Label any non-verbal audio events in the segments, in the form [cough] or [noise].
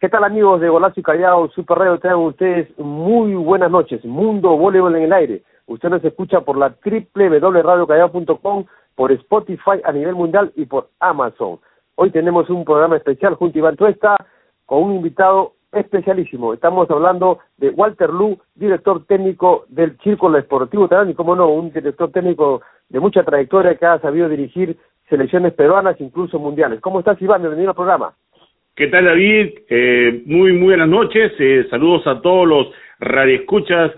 ¿Qué tal amigos de Golazo y Callao, Super Radio? Tengan ustedes muy buenas noches. Mundo Voleibol en el aire. Usted nos escucha por la www.radiocallao.com, por Spotify a nivel mundial y por Amazon. Hoy tenemos un programa especial junto a Iván Tuesta con un invitado especialísimo. Estamos hablando de Walter Lu, director técnico del Círculo Esportivo Tarán y, como no, un director técnico de mucha trayectoria que ha sabido dirigir selecciones peruanas, incluso mundiales. ¿Cómo estás, Iván? Bienvenido al programa. ¿Qué tal, David? Eh, muy, muy buenas noches. Eh, saludos a todos los radioescuchas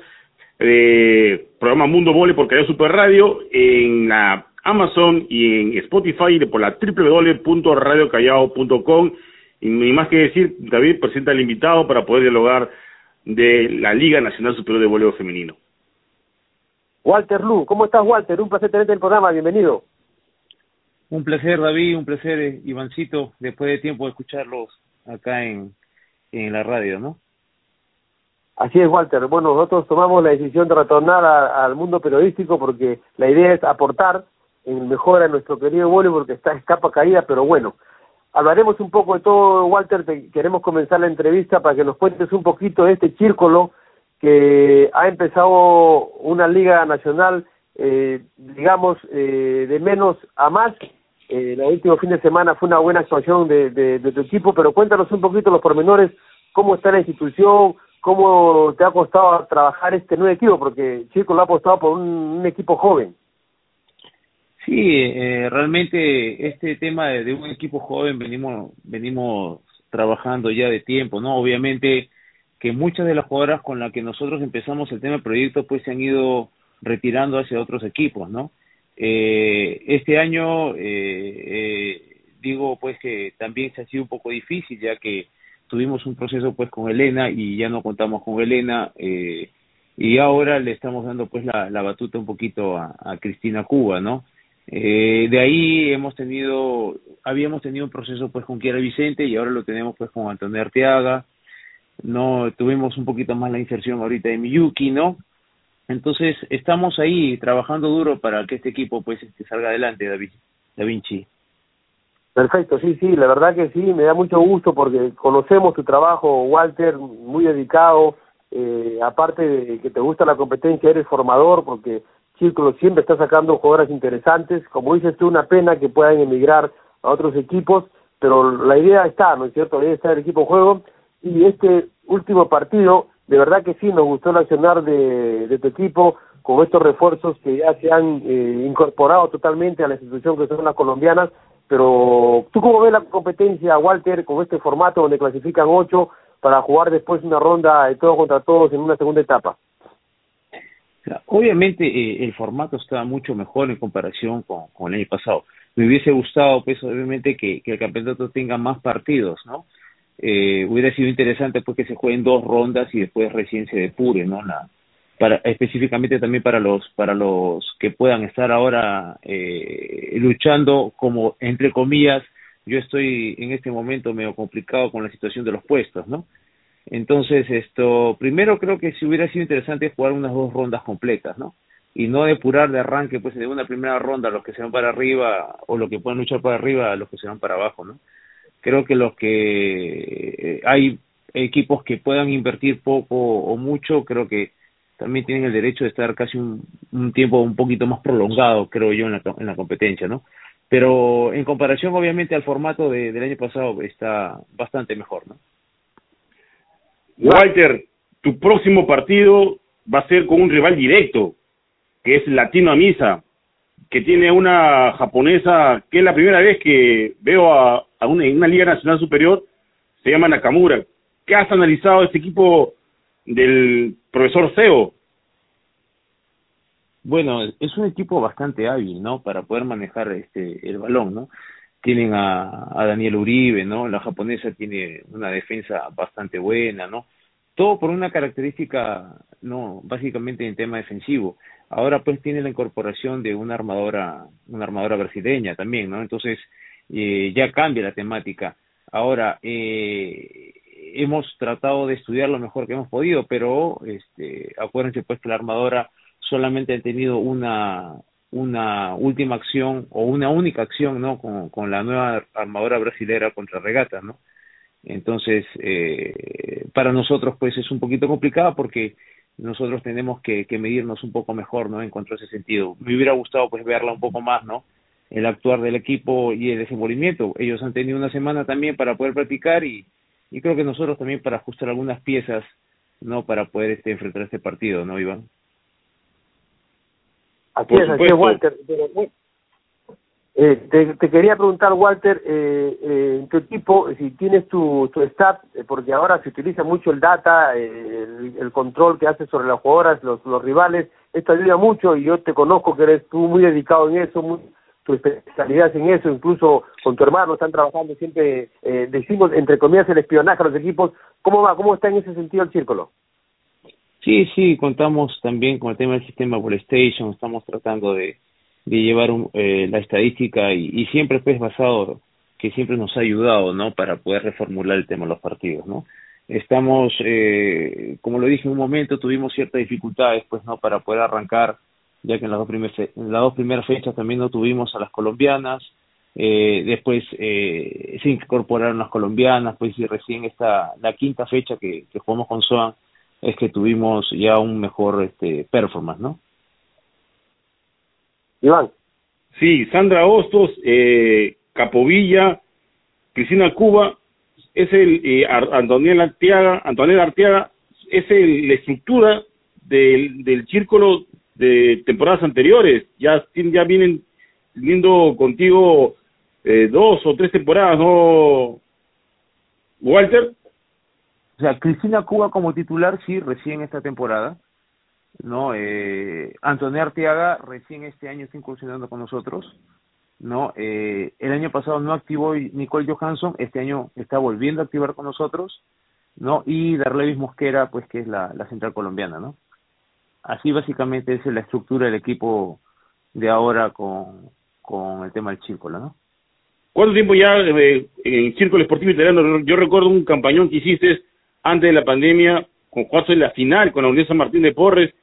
de programa Mundo Vole por Cayo Super Radio en la Amazon y en Spotify por la www.radiocallao.com y más que decir, David presenta al invitado para poder dialogar de la Liga Nacional Superior de Voleibol Femenino. Walter Lu, ¿cómo estás Walter? Un placer tenerte en el programa, bienvenido. Un placer David, un placer eh, Ivancito, después de tiempo de escucharlos acá en, en la radio, ¿no? Así es, Walter. Bueno, nosotros tomamos la decisión de retornar al mundo periodístico porque la idea es aportar en mejora nuestro querido voleibol porque está escapa caída, pero bueno, hablaremos un poco de todo, Walter. queremos comenzar la entrevista para que nos cuentes un poquito de este círculo que ha empezado una liga nacional, eh, digamos, eh, de menos a más. Eh, el último fin de semana fue una buena actuación de, de, tu equipo, pero cuéntanos un poquito los pormenores, cómo está la institución, cómo te ha costado trabajar este nuevo equipo, porque Círculo ha apostado por un equipo joven. Sí, eh, realmente este tema de, un equipo joven venimos venimos trabajando ya de tiempo, ¿no? Obviamente que muchas de las jugadoras con las que nosotros empezamos el tema del proyecto pues se han ido retirando hacia otros equipos, ¿no? Eh, este año eh, eh, digo pues que también se ha sido un poco difícil ya que tuvimos un proceso pues con Elena y ya no contamos con Elena eh, y ahora le estamos dando pues la, la batuta un poquito a, Cristina Cuba, ¿no? Eh, de ahí hemos tenido, habíamos tenido un proceso pues con Kiara Vicente y ahora lo tenemos pues con Antonio Arteaga, no tuvimos un poquito más la inserción ahorita de Miyuki, ¿no? Entonces estamos ahí trabajando duro para que este equipo pues este, salga adelante, David, Da Vinci. Perfecto, sí, sí, la verdad que sí, me da mucho gusto porque conocemos tu trabajo, Walter, muy dedicado, eh, aparte de que te gusta la competencia, eres formador porque Círculo siempre está sacando jugadoras interesantes, como dices tú, una pena que puedan emigrar a otros equipos, pero la idea está, ¿no es cierto? La idea está el equipo juego y este último partido, de verdad que sí, nos gustó el accionar de, de tu equipo con estos refuerzos que ya se han eh, incorporado totalmente a la institución que son las colombianas, pero tú cómo ves la competencia, Walter, con este formato donde clasifican ocho para jugar después una ronda de todos contra todos en una segunda etapa? Obviamente eh, el formato está mucho mejor en comparación con, el año pasado. Me hubiese gustado, pues, obviamente, que el campeonato tenga más partidos, ¿no? Eh, hubiera sido interesante, pues, que se jueguen dos rondas y después recién se depure, ¿no? La, para, específicamente también para los, para los que puedan estar ahora eh, luchando como, entre comillas, yo estoy en este momento medio complicado con la situación de los puestos, ¿no? Entonces, esto, primero creo que si hubiera sido interesante jugar unas dos rondas completas, ¿no? Y no depurar de arranque, pues, de una primera ronda los que se van para arriba o los que pueden luchar para arriba a los que se van para abajo, ¿no? Creo que los que eh, hay equipos que puedan invertir poco o mucho, creo que también tienen el derecho de estar casi un, tiempo un poquito más prolongado, creo yo, en la, en la competencia, ¿no? Pero en comparación, obviamente, al formato de, del año pasado, está bastante mejor, ¿no? Walter, tu próximo partido va a ser con un rival directo, que es Latino Amisa, que tiene una japonesa que es la primera vez que veo a, a una, en una liga nacional superior, se llama Nakamura. ¿Qué has analizado este equipo del profesor Seo? Bueno, es un equipo bastante hábil, ¿no? Para poder manejar este el balón, ¿no? tienen a, a Daniel Uribe, ¿no? La japonesa tiene una defensa bastante buena, ¿no? Todo por una característica, no, básicamente en tema defensivo. Ahora pues tiene la incorporación de una armadora, una armadora brasileña también, ¿no? Entonces eh, ya cambia la temática. Ahora eh, hemos tratado de estudiar lo mejor que hemos podido, pero este, acuérdense pues que la armadora solamente ha tenido una una última acción o una única acción no con, con la nueva armadora brasilera contra regata no Entonces, eh, para nosotros pues es un poquito complicado porque nosotros tenemos que, que medirnos un poco mejor, ¿no? En cuanto a ese sentido. Me hubiera gustado pues verla un poco más, ¿no? El actuar del equipo y el desenvolvimiento. Ellos han tenido una semana también para poder practicar y, y creo que nosotros también para ajustar algunas piezas, ¿no? Para poder este, enfrentar este partido, ¿no, Iván? Aquí es, Walter. Eh, te, te, quería preguntar, Walter, eh, eh, en tu equipo, si tienes tu, tu staff, eh, porque ahora se utiliza mucho el data, eh, el, el, control que haces sobre las jugadoras, los, los rivales, esto ayuda mucho y yo te conozco que eres tú muy dedicado en eso, muy, tu especialidad en eso, incluso con tu hermano están trabajando siempre, eh, decimos, entre comillas, el espionaje a los equipos. ¿Cómo va? ¿Cómo está en ese sentido el círculo? Sí, sí, contamos también con el tema del sistema PlayStation, estamos tratando de de llevar un, eh, la estadística y, siempre pues basado que siempre nos ha ayudado no para poder reformular el tema de los partidos no estamos eh, como lo dije en un momento tuvimos ciertas dificultades pues no para poder arrancar ya que en las dos primeras en las dos primeras fechas también no tuvimos a las colombianas eh, después eh, se incorporaron las colombianas pues y recién esta la quinta fecha que, que jugamos con Soan es que tuvimos ya un mejor este performance no Iván. Sí, Sandra Hostos, eh, Capovilla, Cristina Cuba, es el eh, Antonella Arteaga, Antonella Arteaga, es el, la estructura del, del círculo de temporadas anteriores. Ya, ya vienen viendo contigo eh, dos o tres temporadas, ¿no, Walter? O sea, Cristina Cuba como titular, sí, recién esta temporada. ¿no? Eh, Antonio Arteaga recién este año está incursionando con nosotros, ¿no? Eh, el año pasado no activó Nicole Johansson, este año está volviendo a activar con nosotros, ¿no? Y Darlevis Mosquera, pues que es la, la central colombiana, ¿no? Así básicamente es la estructura del equipo de ahora con, con el tema del círculo, ¿no? ¿Cuánto tiempo ya eh, en Círculo Esportivo Italiano? Yo recuerdo un campañón que hiciste antes de la pandemia con Juazo en la final, con la Unión San Martín de Porres,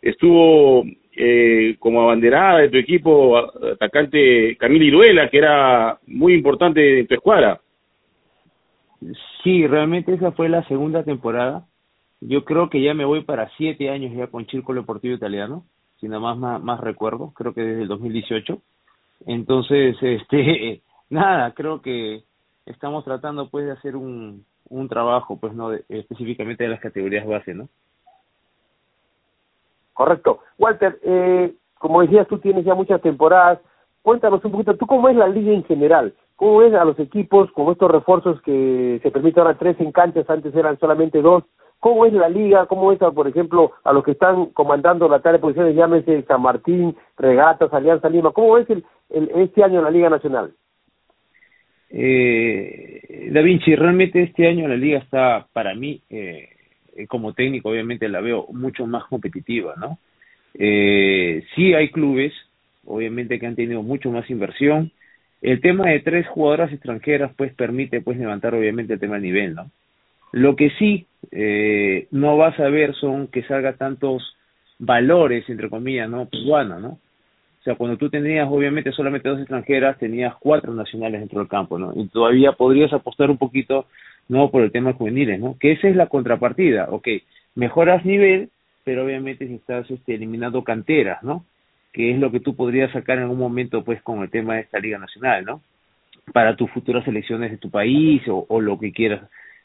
estuvo eh, como abanderada de tu equipo atacante Camila Iruela, que era muy importante en tu escuadra. Sí, realmente esa fue la segunda temporada. Yo creo que ya me voy para siete años ya con Círculo Deportivo Italiano, si nada más, más, más recuerdo, creo que desde el 2018. Entonces, [laughs] este, nada, creo que estamos tratando pues de hacer un, un trabajo, pues no de, específicamente de las categorías base, ¿no? Correcto. Walter, eh, como decías, tú tienes ya muchas temporadas. Cuéntanos un poquito, ¿tú cómo es la liga en general? ¿Cómo ves a los equipos con estos refuerzos que se permiten ahora tres en canchas, antes eran solamente dos? ¿Cómo es la liga? ¿Cómo ves, por ejemplo, a los que están comandando la tarea de posiciones, llámese San Martín, Regatas, Alianza Lima? ¿Cómo ves el, el, este año la Liga Nacional? Eh, da Vinci, realmente este año la liga está, para mí, eh, eh, como técnico obviamente la veo mucho más competitiva, ¿no? Eh, sí hay clubes, obviamente que han tenido mucho más inversión. El tema de tres jugadoras extranjeras pues permite pues levantar obviamente el tema del nivel, ¿no? Lo que sí eh, no vas a ver son que salga tantos valores, entre comillas, ¿no? Peruanos, ¿no? O sea, cuando tú tenías obviamente solamente dos extranjeras, tenías cuatro nacionales dentro del campo, ¿no? Y todavía podrías apostar un poquito no por el tema juveniles, ¿no? Que esa es la contrapartida, ok, mejoras nivel, pero obviamente si estás este, eliminando canteras, ¿no? Que es lo que tú podrías sacar en algún momento, pues, con el tema de esta Liga Nacional, ¿no? Para tus futuras elecciones de tu país o, o lo que quieras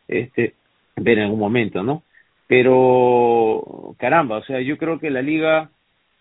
este, ver en algún momento, ¿no? Pero, caramba, o sea, yo creo que la Liga,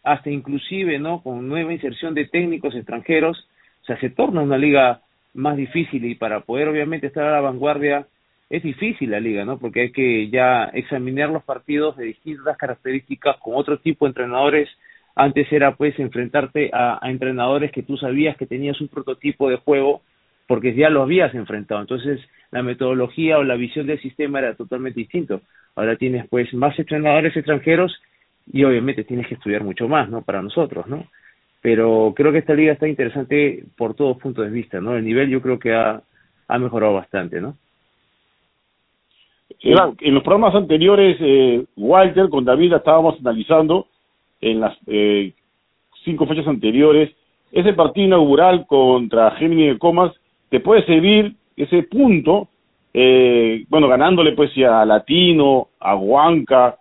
hasta inclusive, ¿no? Con nueva inserción de técnicos extranjeros, o sea, se torna una liga más difícil y para poder obviamente estar a la vanguardia es difícil la liga, ¿no? Porque hay que ya examinar los partidos de distintas características con otro tipo de entrenadores. Antes era pues enfrentarte a, a entrenadores que tú sabías que tenías un prototipo de juego porque ya lo habías enfrentado. Entonces la metodología o la visión del sistema era totalmente distinto. Ahora tienes pues más entrenadores extranjeros y obviamente tienes que estudiar mucho más, ¿no? Para nosotros, ¿no? Pero creo que esta liga está interesante por todos puntos de vista, ¿no? El nivel yo creo que ha, ha mejorado bastante, ¿no? En los programas anteriores, eh, Walter, con David estábamos analizando en las eh, cinco fechas anteriores, ese partido inaugural contra Gemini de Comas te puede servir ese punto eh, bueno, ganándole pues a Latino, a Huanca,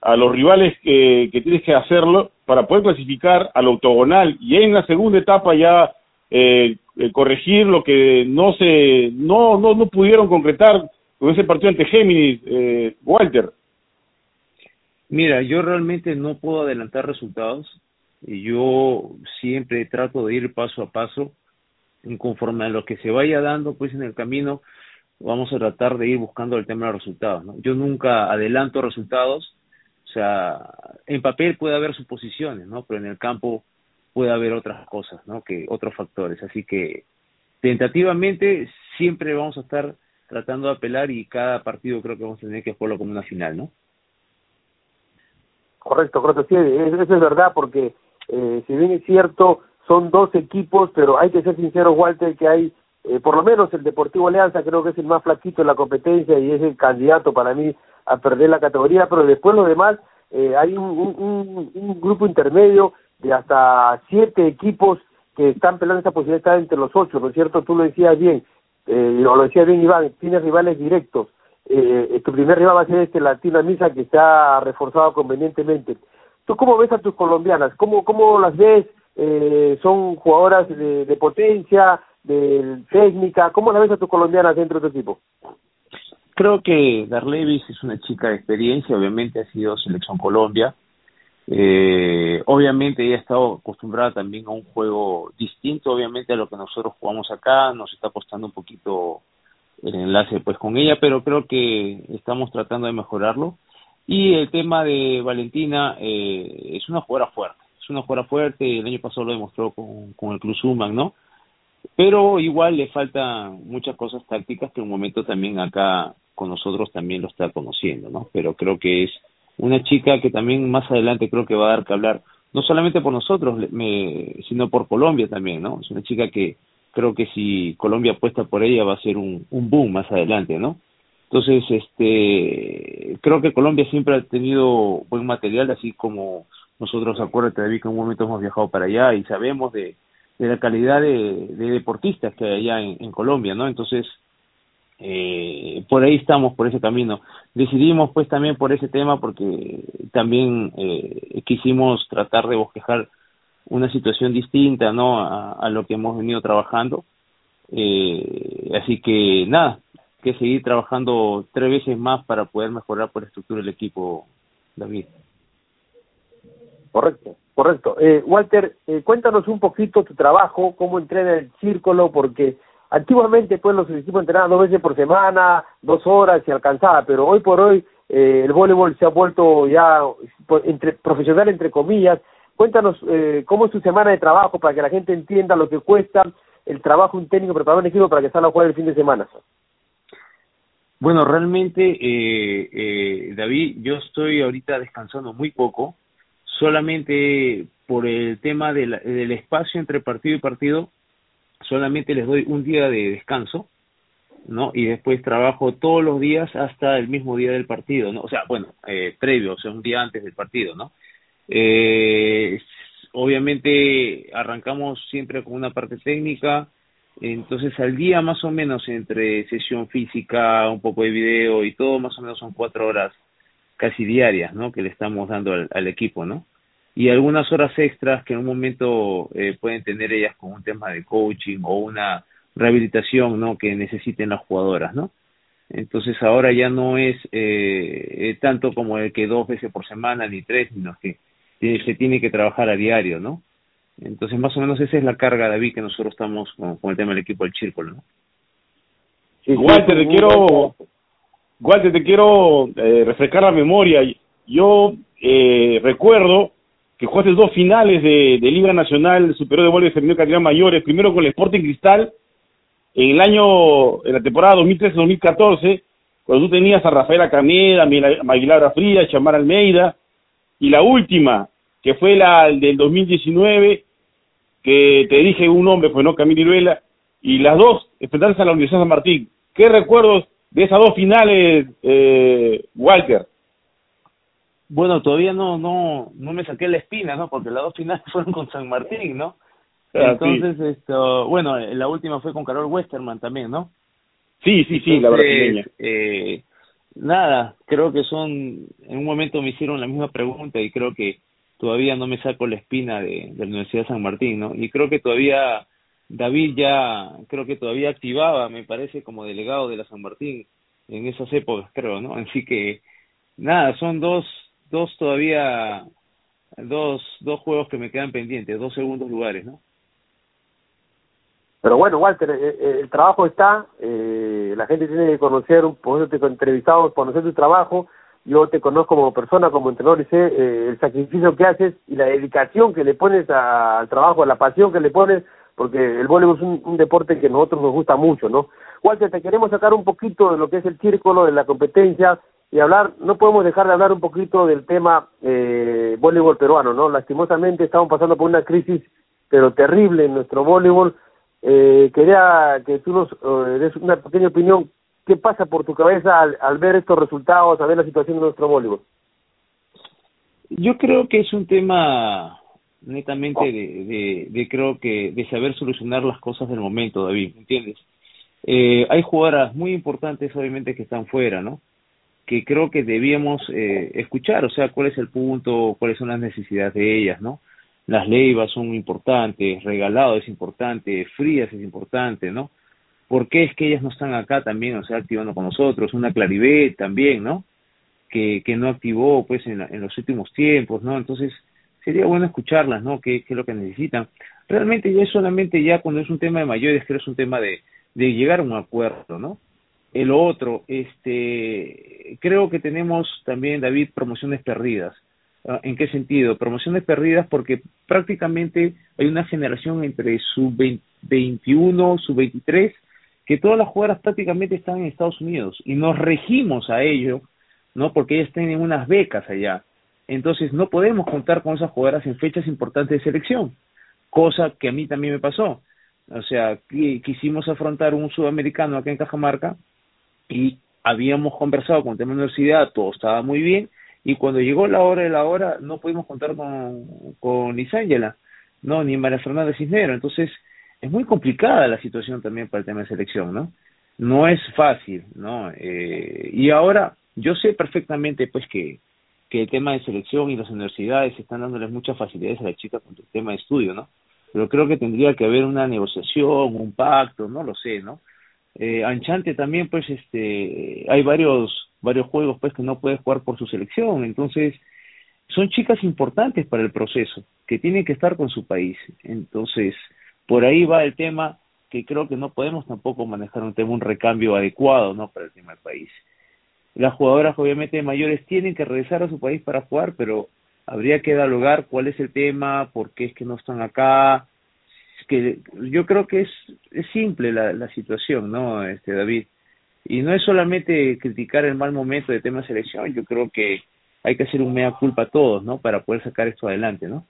a los rivales que, tienes que hacerlo para poder clasificar al octogonal y en la segunda etapa ya eh, eh, corregir lo que no se no, no no pudieron concretar con ese partido ante Géminis, eh, Walter. Mira, yo realmente no puedo adelantar resultados y yo siempre trato de ir paso a paso conforme a lo que se vaya dando pues en el camino vamos a tratar de ir buscando el tema de los resultados ¿no? yo nunca adelanto resultados o sea en papel puede haber suposiciones no pero en el campo puede haber otras cosas no que otros factores. Así que tentativamente siempre vamos a estar tratando de apelar y cada partido creo que vamos a tener que jugarlo como una final no correcto correcto. Sí eso es verdad porque eh, si bien es cierto, son dos equipos, pero hay que ser sincero, Walter, que hay, eh, por lo menos el Deportivo Alianza creo que es el más flaquito en la competencia y es el candidato para mí a perder la categoría, pero después lo demás, eh, hay un, un, grupo intermedio de hasta siete equipos que están peleando esa posibilidad de estar entre los ocho, ¿no es cierto? Tú lo decías bien, eh, lo decía bien Iván, tienes rivales directos. Eh, tu primer rival va a ser este Latino Misa que ha reforzado convenientemente. ¿Tú cómo ves a tus colombianas? ¿Cómo, cómo las ves? Eh, ¿Son jugadoras de, de potencia, de técnica? ¿Cómo las ves a tus colombianas dentro de tu equipo? Creo que Darlevis es una chica de experiencia, obviamente ha sido selección Colombia. Eh, obviamente ella ha estado acostumbrada también a un juego distinto, obviamente a lo que nosotros jugamos acá, nos está costando un poquito el enlace pues con ella, pero creo que estamos tratando de mejorarlo. Y el tema de Valentina eh, es una jugadora fuerte, una jugadora fuerte, el año pasado lo demostró con, con el Cruz Suman, ¿no? Pero igual le faltan muchas cosas tácticas que un momento también acá con nosotros también lo está conociendo, ¿no? Pero creo que es una chica que también más adelante creo que va a dar que hablar, no solamente por nosotros, me, sino por Colombia también, ¿no? Es una chica que creo que si Colombia apuesta por ella va a ser un, un boom más adelante, ¿no? Entonces, este, creo que Colombia siempre ha tenido buen material, así como nosotros, acuérdate, David, que en un momento hemos viajado para allá y sabemos de, la calidad de, de deportistas que hay allá en, Colombia, ¿no? Entonces, eh, por ahí estamos, por ese camino. Decidimos pues también por ese tema porque también eh, quisimos tratar de bosquejar una situación distinta, ¿no? A, lo que hemos venido trabajando. Eh, así que nada, que seguir trabajando tres veces más para poder mejorar por estructura del equipo, David. Correcto, correcto. Eh, Walter, eh, cuéntanos un poquito tu trabajo, cómo entrena el círculo, porque antiguamente pues los equipos entrenaban dos veces por semana, dos horas y alcanzaba, pero hoy por hoy eh, el voleibol se ha vuelto ya entre profesional entre comillas. Cuéntanos eh, cómo es tu semana de trabajo para que la gente entienda lo que cuesta el trabajo un técnico preparar un equipo para que salga a jugar el fin de semana. Bueno, realmente, eh, eh, David, yo estoy ahorita descansando muy poco, solamente por el tema del espacio entre partido y partido, solamente les doy un día de descanso, ¿no? Y después trabajo todos los días hasta el mismo día del partido, ¿no? O sea, bueno, eh, previo, o sea, un día antes del partido, ¿no? Eh, obviamente arrancamos siempre con una parte técnica, entonces al día más o menos entre sesión física, un poco de video y todo, más o menos son cuatro horas casi diarias, ¿no? Que le estamos dando al, al equipo, ¿no? Y algunas horas extras que en un momento eh, pueden tener ellas con un tema de coaching o una rehabilitación, ¿no? Que necesiten las jugadoras, ¿no? Entonces ahora ya no es eh, tanto como el que dos veces por semana ni tres, sino que se tiene que trabajar a diario, ¿no? Entonces, más o menos esa es la carga, David, que nosotros estamos con, con el tema del equipo del Círculo, ¿no? Sí, Walter, te quiero, Walter, te quiero eh, refrescar la memoria. Yo eh, recuerdo que jugaste dos finales de, de Liga Nacional Superior de Voleibol Femenino Categoría Mayores, primero con el Sporting Cristal, en el año, en la temporada 2013-2014, cuando tú tenías a Rafaela Caneda, Maguilara Fría, Chamar Almeida, y la última, que fue la del 2019, que te dije un nombre, pues no, Camilo Iruela, y las dos enfrentarse a la Universidad San Martín. ¿Qué recuerdos de esas dos finales, eh, Walter? Bueno, todavía no, no, no me saqué la espina, ¿no? Porque las dos finales [laughs] fueron con San Martín, ¿no? Ah, Entonces, sí. esto, bueno, la última fue con Carol Westerman también, ¿no? Sí, sí, sí, la brasileña. Eh, nada, creo que son, en un momento me hicieron la misma pregunta y creo que todavía no me saco la espina de, de la Universidad de San Martín, ¿no? Y creo que todavía David ya, creo que todavía activaba, me parece, como delegado de la San Martín en esas épocas, creo, ¿no? Así que, nada, son dos, dos todavía, dos, dos juegos que me quedan pendientes, dos segundos lugares, ¿no? Pero bueno, Walter, eh, eh, el trabajo está, eh, la gente tiene que conocer, por eso te entrevistamos, conocer tu trabajo, yo te conozco como persona, como entrenador y sé eh, el sacrificio que haces y la dedicación que le pones al trabajo, la pasión que le pones, porque el voleibol es un, deporte que a nosotros nos gusta mucho, ¿no? Walter, te queremos sacar un poquito de lo que es el círculo, de la competencia y hablar, no podemos dejar de hablar un poquito del tema eh, voleibol peruano, ¿no? Lastimosamente estamos pasando por una crisis, pero terrible en nuestro voleibol. Eh, quería que tú nos eh, des una pequeña opinión ¿Qué pasa por tu cabeza al, ver estos resultados, al ver la situación de nuestro voleibol? Yo creo que es un tema netamente de, creo que de saber solucionar las cosas del momento, David, ¿me entiendes? Eh, hay jugadoras muy importantes, obviamente, que están fuera, ¿no? Que creo que debíamos eh, escuchar, o sea, cuál es el punto, cuáles son las necesidades de ellas, ¿no? Las leivas son importantes, regalado es importante, frías es importante, ¿no? ¿Por qué es que ellas no están acá también, o sea, activando con nosotros? Una Claribet también, ¿no? Que, que no activó, pues, en, en los últimos tiempos, ¿no? Entonces, sería bueno escucharlas, ¿no? ¿Qué, ¿Qué, es lo que necesitan? Realmente ya es solamente ya cuando es un tema de mayores, creo que es un tema de, de llegar a un acuerdo, ¿no? El otro, este, creo que tenemos también, David, promociones perdidas. Ah, ¿En qué sentido? Promociones perdidas porque prácticamente hay una generación entre sub 21, sub 23 que todas las jugadoras prácticamente están en Estados Unidos y nos regimos a ello, ¿no? Porque ellas tienen unas becas allá. Entonces no podemos contar con esas jugadoras en fechas importantes de selección, cosa que a mí también me pasó. O sea, quisimos afrontar un sudamericano acá en Cajamarca y habíamos conversado con el tema de universidad, todo estaba muy bien, y cuando llegó la hora de la hora no pudimos contar con, con Isángela, no, ni María Fernanda Cisnero. Entonces, es muy complicada la situación también para el tema de selección, ¿no? No es fácil, ¿no? Eh, y ahora yo sé perfectamente, pues, que, que el tema de selección y las universidades están dándoles muchas facilidades a las chicas con el tema de estudio, ¿no? Pero creo que tendría que haber una negociación, un pacto, no lo sé, ¿no? Eh, Anchante también, pues, este, hay varios, varios juegos, pues, que no puede jugar por su selección, entonces, son chicas importantes para el proceso, que tienen que estar con su país. Entonces, por ahí va el tema que creo que no podemos tampoco manejar un tema, un recambio adecuado, ¿no? Para el tema del país. Las jugadoras, obviamente, mayores tienen que regresar a su país para jugar, pero habría que dialogar cuál es el tema, por qué es que no están acá. Es que yo creo que es, es simple la, la situación, ¿no, este David? Y no es solamente criticar el mal momento de tema selección, yo creo que hay que hacer un mea culpa a todos, ¿no? Para poder sacar esto adelante, ¿no?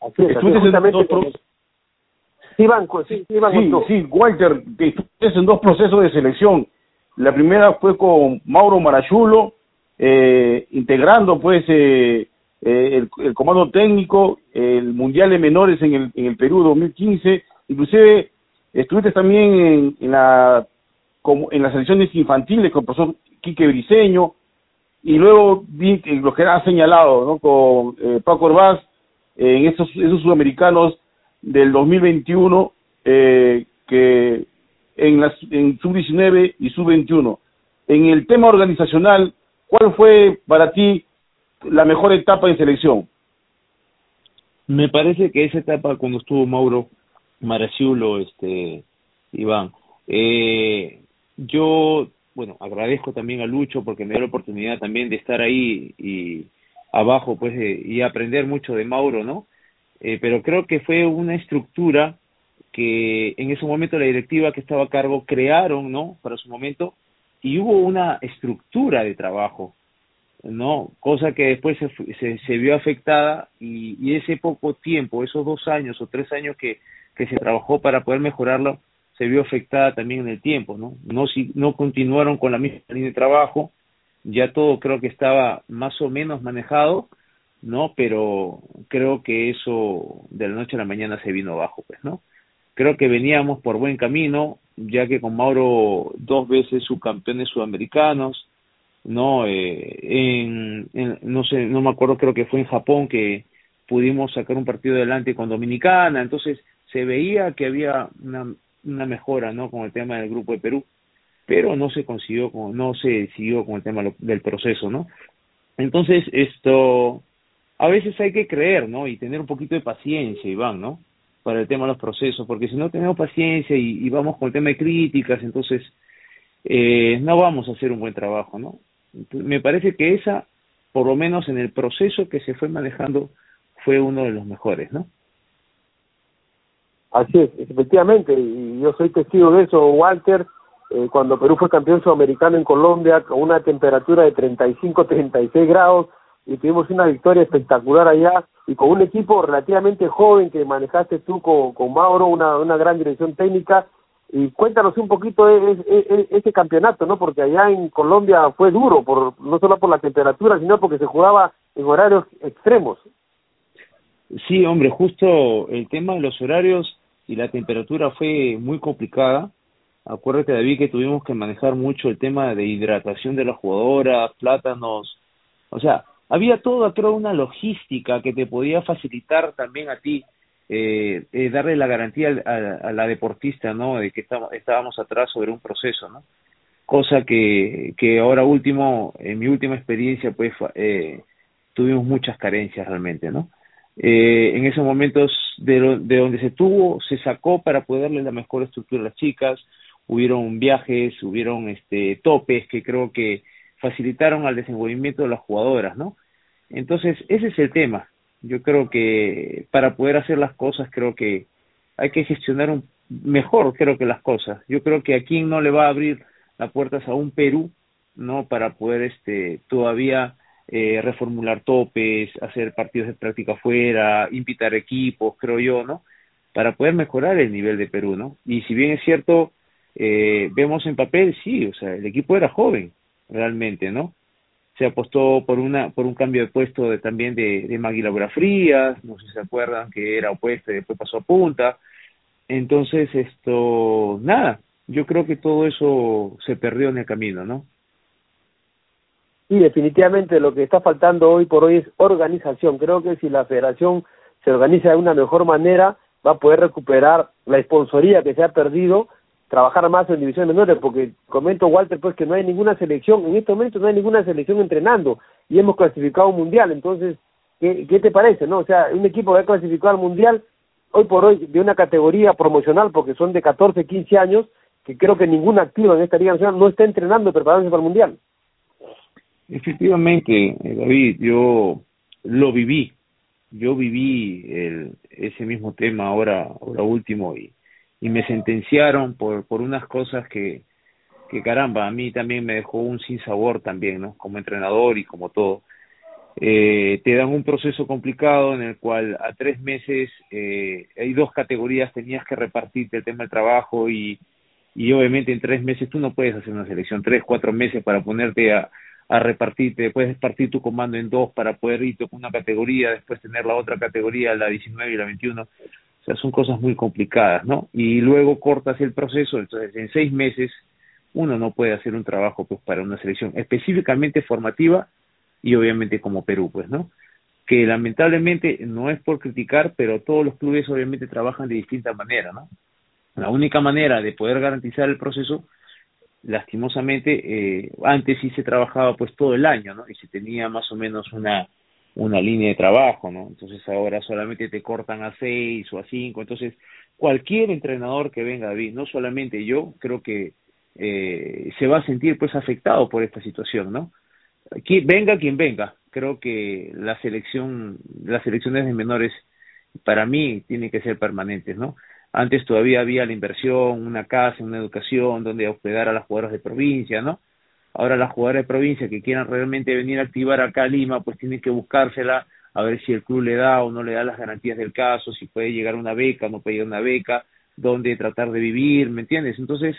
Así es, Sí, banco, sí, sí, sí, Walter, que estuviste en dos procesos de selección. La primera fue con Mauro Marachulo, eh, integrando pues eh, eh, el, comando técnico, el Mundial de Menores en el, en el Perú 2015. Inclusive estuviste también en, en la en las selecciones infantiles con el profesor Quique Briseño, y luego vi lo que era señalado ¿no? con eh, Paco Orbaz en esos, esos sudamericanos del 2021 eh, que en, en sub-19 y sub-21. En el tema organizacional, ¿cuál fue para ti la mejor etapa de selección? Me parece que esa etapa cuando estuvo Mauro Maraciulo, este, Iván, eh, yo, bueno, agradezco también a Lucho porque me dio la oportunidad también de estar ahí y abajo, pues, y aprender mucho de Mauro, ¿no? Eh, pero creo que fue una estructura que en ese momento la directiva que estaba a cargo crearon, ¿no? Para su momento, y hubo una estructura de trabajo, ¿no? Cosa que después se, se, se vio afectada y, ese poco tiempo, esos dos años o tres años que, que se trabajó para poder mejorarlo, se vio afectada también en el tiempo, ¿no? No, si, no continuaron con la misma línea de trabajo, ya todo creo que estaba más o menos manejado, ¿no? Pero creo que eso de la noche a la mañana se vino abajo, pues, ¿no? Creo que veníamos por buen camino, ya que con Mauro dos veces subcampeones sudamericanos, no eh, en, no sé no me acuerdo creo que fue en Japón que pudimos sacar un partido adelante con Dominicana. Entonces se veía que había una, una mejora no con el tema del grupo de Perú pero no se consiguió con, no se siguió con el tema del proceso no entonces esto a veces hay que creer no y tener un poquito de paciencia Iván no para el tema de los procesos porque si no tenemos paciencia y, vamos con el tema de críticas entonces eh, no vamos a hacer un buen trabajo no me parece que esa, por lo menos en el proceso que se fue manejando, fue uno de los mejores, ¿no? Así es, efectivamente, y yo soy testigo de eso, Walter, eh, cuando Perú fue campeón sudamericano en Colombia con una temperatura de 35, 36 grados y tuvimos una victoria espectacular allá y con un equipo relativamente joven que manejaste tú con, con Mauro, una, una gran dirección técnica y cuéntanos un poquito de, ese campeonato, ¿no? Porque allá en Colombia fue duro, por no solo por la temperatura, sino porque se jugaba en horarios extremos. Sí, hombre, justo el tema de los horarios y la temperatura fue muy complicada. Acuérdate, David, que tuvimos que manejar mucho el tema de hidratación de las jugadoras, plátanos. O sea, había toda, una logística que te podía facilitar también a ti eh, eh, darle la garantía a, a, la deportista, ¿no? De que estamos, estábamos atrás sobre un proceso, ¿no? Cosa que, que ahora último, en mi última experiencia, pues, eh, tuvimos muchas carencias realmente, ¿no? Eh, en esos momentos de, de donde se tuvo, se sacó para poder darle la mejor estructura a las chicas, hubieron viajes, hubieron este topes que creo que facilitaron al desenvolvimiento de las jugadoras, ¿no? Entonces, ese es el tema yo creo que para poder hacer las cosas creo que hay que gestionar un, mejor creo que las cosas. Yo creo que aquí no le va a abrir las puertas a un Perú, ¿no? Para poder este todavía eh, reformular topes, hacer partidos de práctica afuera, invitar equipos, creo yo, ¿no? Para poder mejorar el nivel de Perú, ¿no? Y si bien es cierto, eh, vemos en papel, sí, o sea, el equipo era joven, realmente, ¿no? se apostó por una por un cambio de puesto de, también de, de Magui Frías, no sé si se acuerdan que era opuesto y después pasó a punta. Entonces, esto, nada, yo creo que todo eso se perdió en el camino, ¿no? Sí, definitivamente lo que está faltando hoy por hoy es organización. Creo que si la federación se organiza de una mejor manera, va a poder recuperar la esponsoría que se ha perdido trabajar más en divisiones menores, porque comento Walter pues que no hay ninguna selección, en este momento no hay ninguna selección entrenando y hemos clasificado un mundial, entonces, ¿qué, qué te parece? no O sea, un equipo que ha clasificado al mundial, hoy por hoy, de una categoría promocional, porque son de 14, 15 años, que creo que ninguna activa en esta Liga Nacional no está entrenando preparándose para el mundial. Efectivamente, eh, David, yo lo viví, yo viví el, ese mismo tema ahora, ahora último y y me sentenciaron por, por unas cosas que, que caramba, a mí también me dejó un sinsabor también, ¿no? Como entrenador y como todo. Eh, te dan un proceso complicado en el cual a tres meses eh, hay dos categorías, tenías que repartirte el tema del trabajo y, y obviamente en tres meses tú no puedes hacer una selección, tres, cuatro meses para ponerte a, a repartirte, puedes partir tu comando en dos para poder irte con una categoría, después tener la otra categoría, la 19 y la 21 sea, son cosas muy complicadas, ¿no? Y luego cortas el proceso, entonces en seis meses uno no puede hacer un trabajo pues para una selección específicamente formativa y obviamente como Perú, pues, ¿no? Que lamentablemente no es por criticar, pero todos los clubes obviamente trabajan de distinta manera, ¿no? La única manera de poder garantizar el proceso, lastimosamente, eh, antes sí se trabajaba pues todo el año, ¿no? Y se tenía más o menos una una línea de trabajo, ¿no? Entonces ahora solamente te cortan a seis o a cinco, entonces cualquier entrenador que venga, David, no solamente yo, creo que eh, se va a sentir pues afectado por esta situación, ¿no? Aquí, venga quien venga, creo que la selección, las selecciones de menores para mí tienen que ser permanentes, ¿no? Antes todavía había la inversión, una casa, una educación donde hospedar a las jugadoras de provincia, ¿no? Ahora las jugadoras de provincia que quieran realmente venir a activar acá a Lima, pues tienen que buscársela a ver si el club le da o no le da las garantías del caso, si puede llegar una beca, no puede llegar una beca, dónde tratar de vivir, ¿me entiendes? Entonces,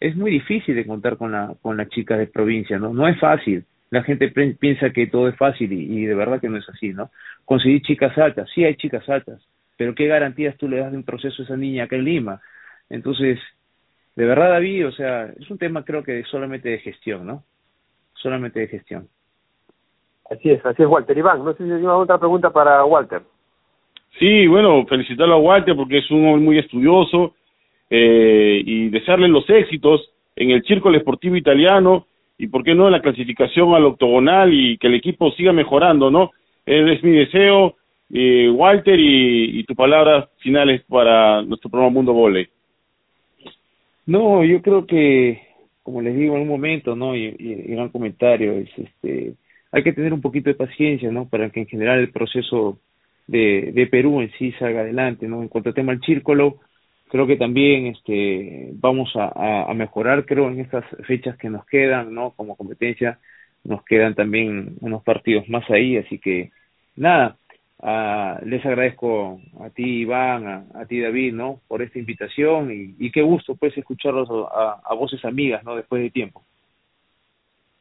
es muy difícil de contar con la con las chicas de provincia, ¿no? No es fácil. La gente piensa que todo es fácil y, y de verdad que no es así, ¿no? Conseguir chicas altas, sí hay chicas altas, pero ¿qué garantías tú le das de un proceso a esa niña acá en Lima? Entonces, de verdad, David, o sea, es un tema creo que solamente de gestión, ¿no? Solamente de gestión. Así es, así es, Walter. Iván, no sé si hay otra pregunta para Walter. Sí, bueno, felicitarlo a Walter porque es un hombre muy estudioso eh, y desearle los éxitos en el Círculo Esportivo Italiano y, ¿por qué no?, en la clasificación al octogonal y que el equipo siga mejorando, ¿no? Es mi deseo, eh, Walter, y, y tus palabras finales para nuestro programa Mundo Voley. No, yo creo que, como les digo en un momento, ¿no? Y, y, en un comentario, es este, hay que tener un poquito de paciencia, ¿no? Para que en general el proceso de, de Perú en sí salga adelante, ¿no? En cuanto al tema del círculo, creo que también este vamos a, a, mejorar, creo, en estas fechas que nos quedan, ¿no? Como competencia, nos quedan también unos partidos más ahí, así que nada, Ah, les agradezco a ti, Iván, a, ti, David, ¿no? Por esta invitación y, qué gusto, pues, escucharlos a, a, voces amigas, ¿no? Después de tiempo.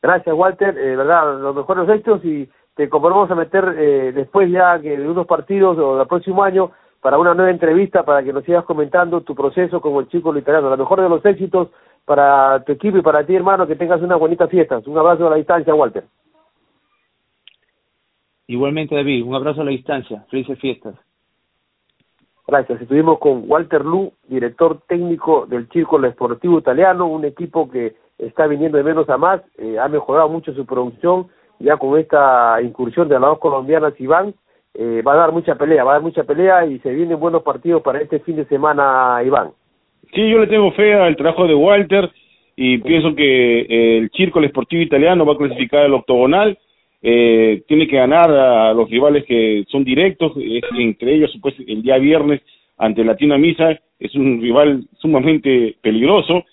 Gracias, Walter. Eh, verdad, los mejores hechos y te comprometemos a meter eh, después ya que de unos partidos o del próximo año para una nueva entrevista para que nos sigas comentando tu proceso como el chico literario. Lo mejor de los éxitos para tu equipo y para ti, hermano, que tengas unas bonitas fiestas. Un abrazo a la distancia, Walter. Igualmente, David, un abrazo a la distancia. Felices fiestas. Gracias. Estuvimos con Walter Lu, director técnico del Círculo Esportivo Italiano, un equipo que está viniendo de menos a más, eh, ha mejorado mucho su producción, ya con esta incursión de las dos colombianas Iván, eh, va a dar mucha pelea, va a dar mucha pelea y se vienen buenos partidos para este fin de semana, Iván. Sí, yo le tengo fe al trabajo de Walter y pienso que eh, el Círculo Esportivo Italiano va a clasificar al octogonal eh, tiene que ganar a los rivales que son directos, entre ellos pues, el día viernes ante Latina Misa, es un rival sumamente peligroso,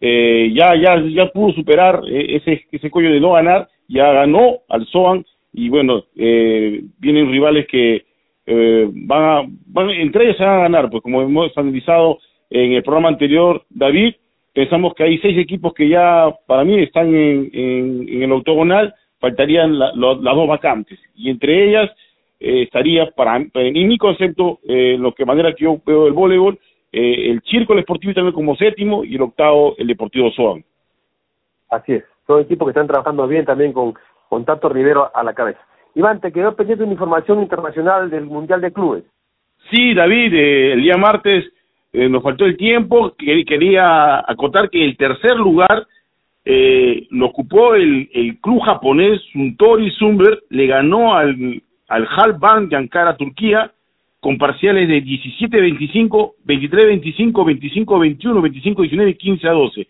eh, ya, ya, ya pudo superar eh, ese, ese cuello de no ganar, ya ganó al Soan y bueno, eh, vienen rivales que eh, van, a, van, entre ellos se van a ganar, pues como hemos analizado en el programa anterior, David, pensamos que hay seis equipos que ya para mí están en, en, en el octogonal, faltarían las dos vacantes. Y entre ellas eh, estaría para en mi concepto eh, lo que manera que yo veo el voleibol eh, el Círculo Esportivo también como séptimo y el octavo el Deportivo Soan así es. Son equipos que están trabajando bien también con con Tato Rivero a la cabeza. Iván te quedó pendiente una información internacional del mundial de clubes. Sí David eh, el día martes eh, nos faltó el tiempo. Quería acotar que el tercer lugar eh, lo ocupó el, el club japonés Suntory Sumber, le ganó al, al Halban de Ankara, Turquía, con parciales de 17-25, 23-25, 25-21, 25-19 y 15-12.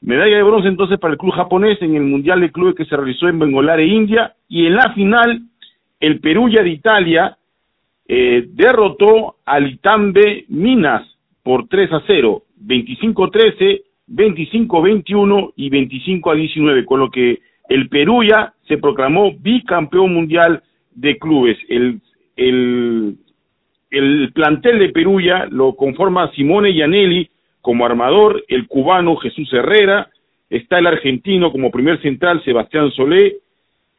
Medalla de bronce entonces para el club japonés en el Mundial de Clubes que se realizó en Bengolare, India, y en la final el Perugia de Italia eh, derrotó al Itambe Minas por 3 a 0, 25-13, 25 21 y 25 a 19, con lo que el Perú ya se proclamó bicampeón mundial de clubes. El, el, el plantel de Perú ya lo conforma Simone Gianelli como armador, el cubano Jesús Herrera, está el argentino como primer central Sebastián Solé,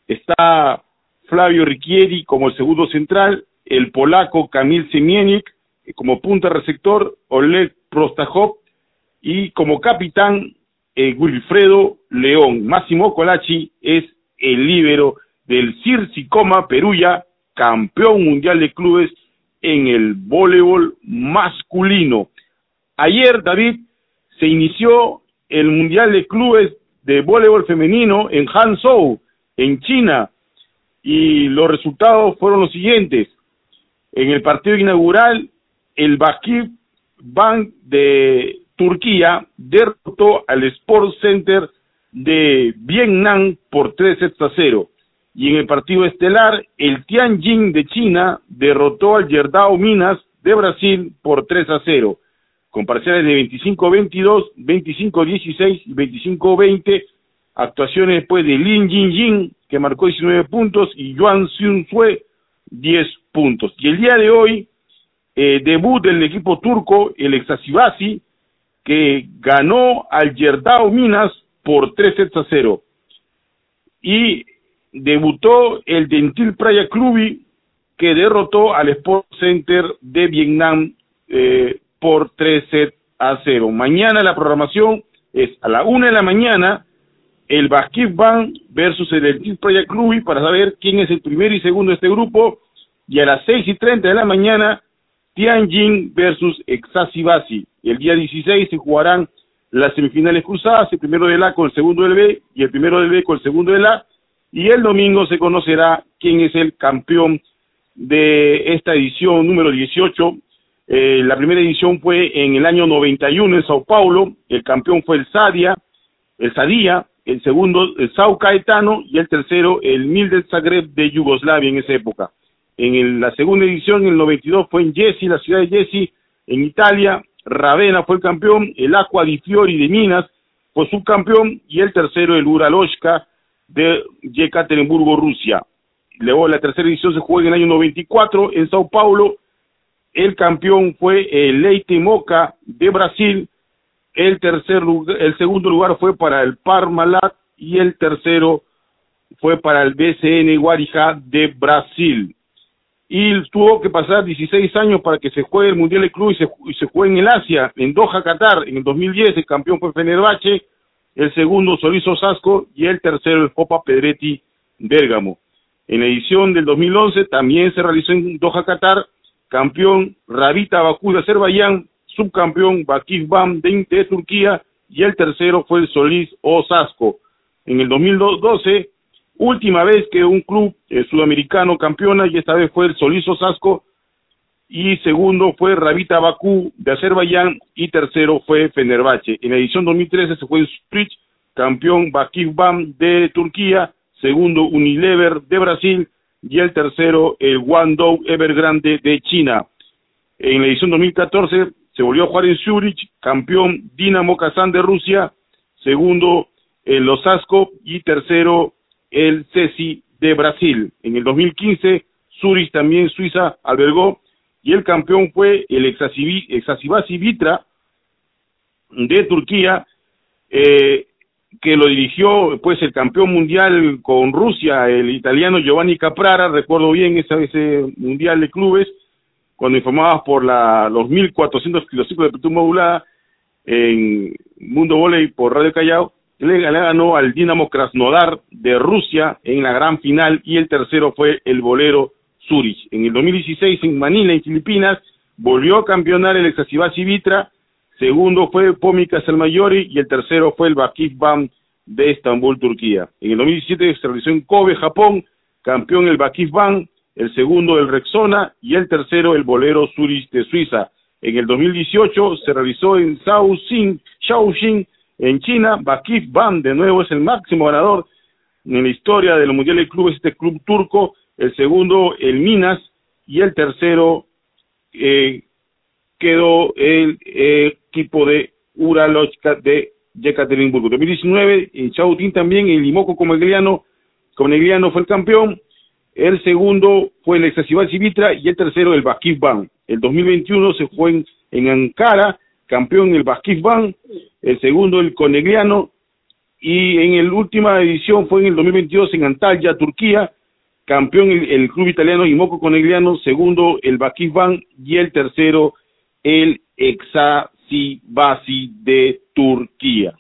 está Flavio Ricchieri como el segundo central, el polaco Kamil Semienik como punta receptor, Oleg Prostajov y como capitán eh, Wilfredo León. Máximo Colachi es el líbero del Circicoma Peruya, campeón mundial de clubes en el voleibol masculino. Ayer, David, se inició el mundial de clubes de voleibol femenino en Hangzhou, en China, y los resultados fueron los siguientes. En el partido inaugural, el Bank de Turquía derrotó al Sport Center de Vietnam por 3 sets a 0. Y en el partido estelar, el Tianjin de China derrotó al Yerdao Minas de Brasil por 3 a 0, con parciales de 25-22, 25-16 y 25-20. Actuaciones después de Lin Jin que marcó 19 puntos, y Yuan Sue, 10 puntos. Y el día de hoy, eh, debut del equipo turco, el Exasibasi, que ganó al Yerdao Minas por 3 sets a 0. Y debutó el Dentil Praia Clubi, que derrotó al Sport Center de Vietnam eh, por 3 sets a 0. Mañana la programación es a la 1 de la mañana el Basquet Bank versus el Team Project Club para saber quién es el primero y segundo de este grupo y a las 6 y 30 de la mañana Tianjin versus El día 16 se jugarán las semifinales cruzadas, el primero del A con el segundo del B y el primero del B con el segundo del A. Y el domingo se conocerá quién es el campeón de esta edición número 18. Eh, la primera edición fue en el año 91 en Sao Paulo. El campeón fue el Sadia, el Sadia, el segundo el Sao Caetano y el tercero el Milde Zagreb de Yugoslavia en esa época. En la segunda edición, en el 92, fue en Jesi, la ciudad de Jesi, en Italia. Ravenna fue el campeón, el Aqua di Fiori de Minas fue subcampeón y el tercero el Uraloshka de Yekaterinburgo, Rusia. Luego la tercera edición se jugó en el año 94 en Sao Paulo. El campeón fue el Leite Moca de Brasil. El tercer el segundo lugar fue para el Parmalat y el tercero fue para el BCN Guarija de Brasil y tuvo que pasar 16 años para que se juegue el Mundial de Club y se, se juegue en el Asia, en Doha, Qatar. En el 2010 el campeón fue Fenerbahce, el segundo Solís Osasco y el tercero el Copa Pedretti Bérgamo. En la edición del 2011 también se realizó en Doha, Qatar, campeón Rabita Bakú de Azerbaiyán, subcampeón Bakif Bam de, de Turquía y el tercero fue el Solís Osasco. En el 2012 Última vez que un club eh, sudamericano campeona y esta vez fue el Solís Osasco y segundo fue Rabita Bakú de Azerbaiyán y tercero fue Fenerbahce. En la edición 2013 se fue Sprit, campeón Bakif Bam de Turquía, segundo Unilever de Brasil y el tercero el Guangdong Evergrande de China. En la edición 2014 se volvió a jugar en Zurich, campeón Dinamo Kazán de Rusia, segundo el Osasco y tercero el CESI de Brasil. En el 2015, Zurich también Suiza albergó y el campeón fue el Exasibasi Vitra de Turquía, eh, que lo dirigió pues el campeón mundial con Rusia, el italiano Giovanni Caprara, recuerdo bien ese, ese mundial de clubes, cuando informabas por la, los 1400 kilociclos de petum modulada en Mundo Voley por Radio Callao, le ganó al Dinamo Krasnodar de Rusia en la gran final y el tercero fue el bolero Zurich. En el 2016 en Manila, en Filipinas, volvió a campeonar el Exasivasi Vitra, segundo fue Pomica Selmayori y el tercero fue el Bakif de Estambul, Turquía. En el 2017 se realizó en Kobe, Japón, campeón el Bakif Bam, el segundo el Rexona y el tercero el bolero Zurich de Suiza. En el 2018 se realizó en Shaoxing en China, Bakif Ban de nuevo es el máximo ganador en la historia de los mundiales de clubes, este club turco, el segundo el Minas y el tercero eh, quedó el equipo de Uralochka de Yekaterinburgo. 2019 en Chautín también, el Limoco Conegliano, Conegliano fue el campeón, el segundo fue el Excesival Civitra y el tercero el Bakif Ban. El 2021 se fue en, en Ankara, campeón el Basquif Ban, el segundo el Conegliano, y en la última edición fue en el 2022 en Antalya, Turquía, campeón el, club italiano Imoco Conegliano, segundo el Bakif Ban y el tercero el Exasibasi de Turquía.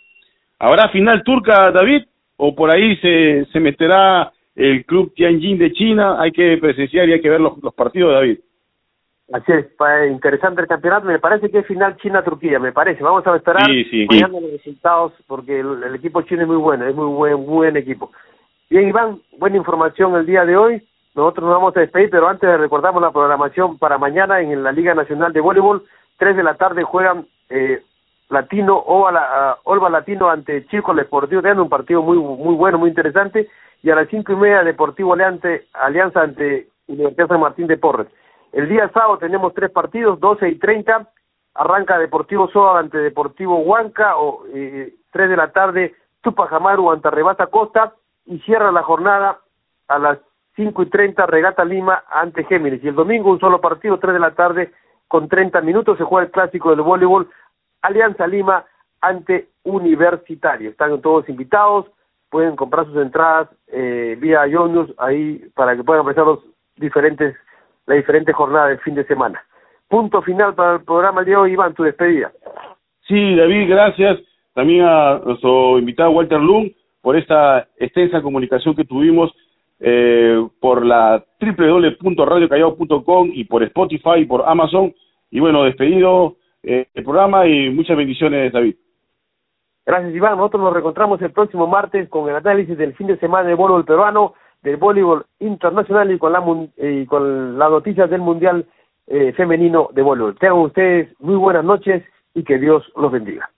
¿Habrá final turca, David? ¿O por ahí se, se meterá el club Tianjin de China? Hay que presenciar y hay que ver los, los partidos, David. Así es, interesante el campeonato. Me parece que es final China-Turquía, me parece. Vamos a esperar sí, los resultados porque el, equipo chino es muy bueno, es muy buen, buen equipo. Bien, Iván, buena información el día de hoy. Nosotros nos vamos a despedir, pero antes recordamos la programación para mañana en la Liga Nacional de Voleibol. Tres de la tarde juegan eh, Latino o a la, Olva Latino ante Chico Deportivo, teniendo un partido muy muy bueno, muy interesante. Y a las cinco y media Deportivo Alianza ante Universidad San Martín de Porres. El día sábado tenemos tres partidos, 12 y 30. Arranca Deportivo Soa ante Deportivo Huanca, o eh, 3 de la tarde Tupac Amaru ante Rebata Costa, y cierra la jornada a las 5 y 30 Regata Lima ante Géminis. Y el domingo un solo partido, 3 de la tarde, con 30 minutos, se juega el clásico del voleibol, Alianza Lima ante Universitario. Están todos invitados, pueden comprar sus entradas eh, vía Ionus ahí para que puedan apreciar los diferentes la diferente jornada del fin de semana. Punto final para el programa de hoy, Iván, tu despedida. Sí, David, gracias. También a nuestro invitado Walter Lung por esta extensa comunicación que tuvimos eh, por la www.radiocallao.com y por Spotify y por Amazon. Y bueno, despedido eh, el programa y muchas bendiciones, David. Gracias, Iván. Nosotros nos reencontramos el próximo martes con el análisis del fin de semana de voleibol peruano, del voleibol internacional y con, la, y con las noticias del Mundial eh, Femenino de Voleibol. Tengan ustedes muy buenas noches y que Dios los bendiga.